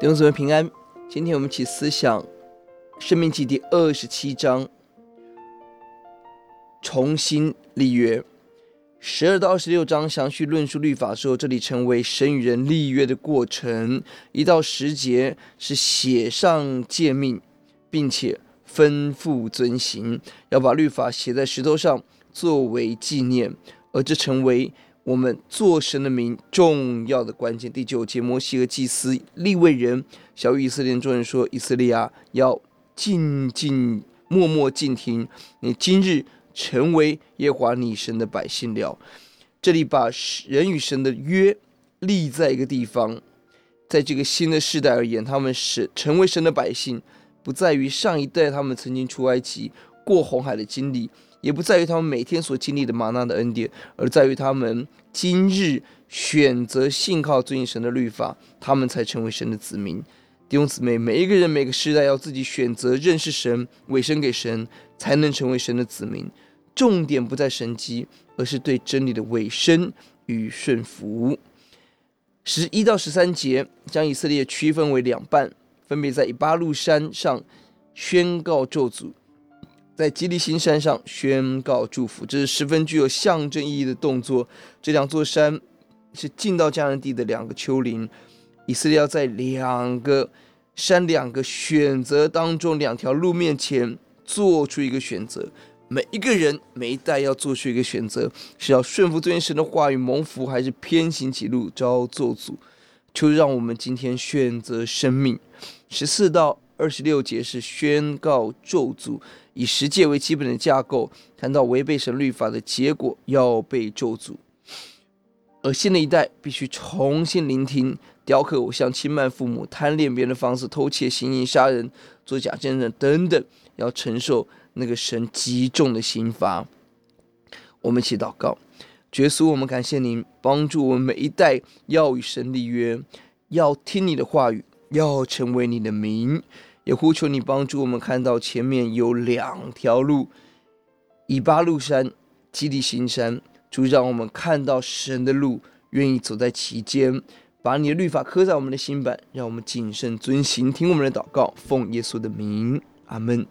弟兄姊妹平安，今天我们一起思想《申命记》第二十七章，重新立约。十二到二十六章详细论述律法之后，这里成为神与人立约的过程。一到十节是写上诫命，并且吩咐遵行，要把律法写在石头上作为纪念，而这成为。我们做神的民重要的关键。第九节，摩西和祭司立位人晓諭以色列众人说：“以色列啊，要静静默默静听，你今日成为耶华你神的百姓了。”这里把人与神的约立在一个地方，在这个新的世代而言，他们是成为神的百姓，不在于上一代他们曾经出埃及过红海的经历。也不在于他们每天所经历的吗哪的恩典，而在于他们今日选择信靠遵行神的律法，他们才成为神的子民。弟兄姊妹，每一个人每个时代要自己选择认识神、委身给神，才能成为神的子民。重点不在神迹，而是对真理的委身与顺服。十一到十三节将以色列区分为两半，分别在以巴路山上宣告咒诅。在吉利新山上宣告祝福，这是十分具有象征意义的动作。这两座山是进到迦南地的两个丘陵，以色列要在两个山、两个选择当中，两条路面前做出一个选择。每一个人、每一代要做出一个选择，是要顺服尊神的话语蒙福，还是偏行己路遭咒诅？就让我们今天选择生命。十四到二十六节是宣告咒诅。以十诫为基本的架构，谈到违背神律法的结果要被咒诅，而新的一代必须重新聆听，雕刻偶像、轻慢父母、贪恋别人的房子、偷窃、行淫、杀人、作假见证等等，要承受那个神极重的刑罚。我们一起祷告，耶稣，我们感谢您帮助我们每一代要与神立约，要听你的话语，要成为你的名。也呼求你帮助我们看到前面有两条路，以巴路山、基地行山，主让我们看到神的路，愿意走在其间，把你的律法刻在我们的心板，让我们谨慎遵行。听我们的祷告，奉耶稣的名，阿门。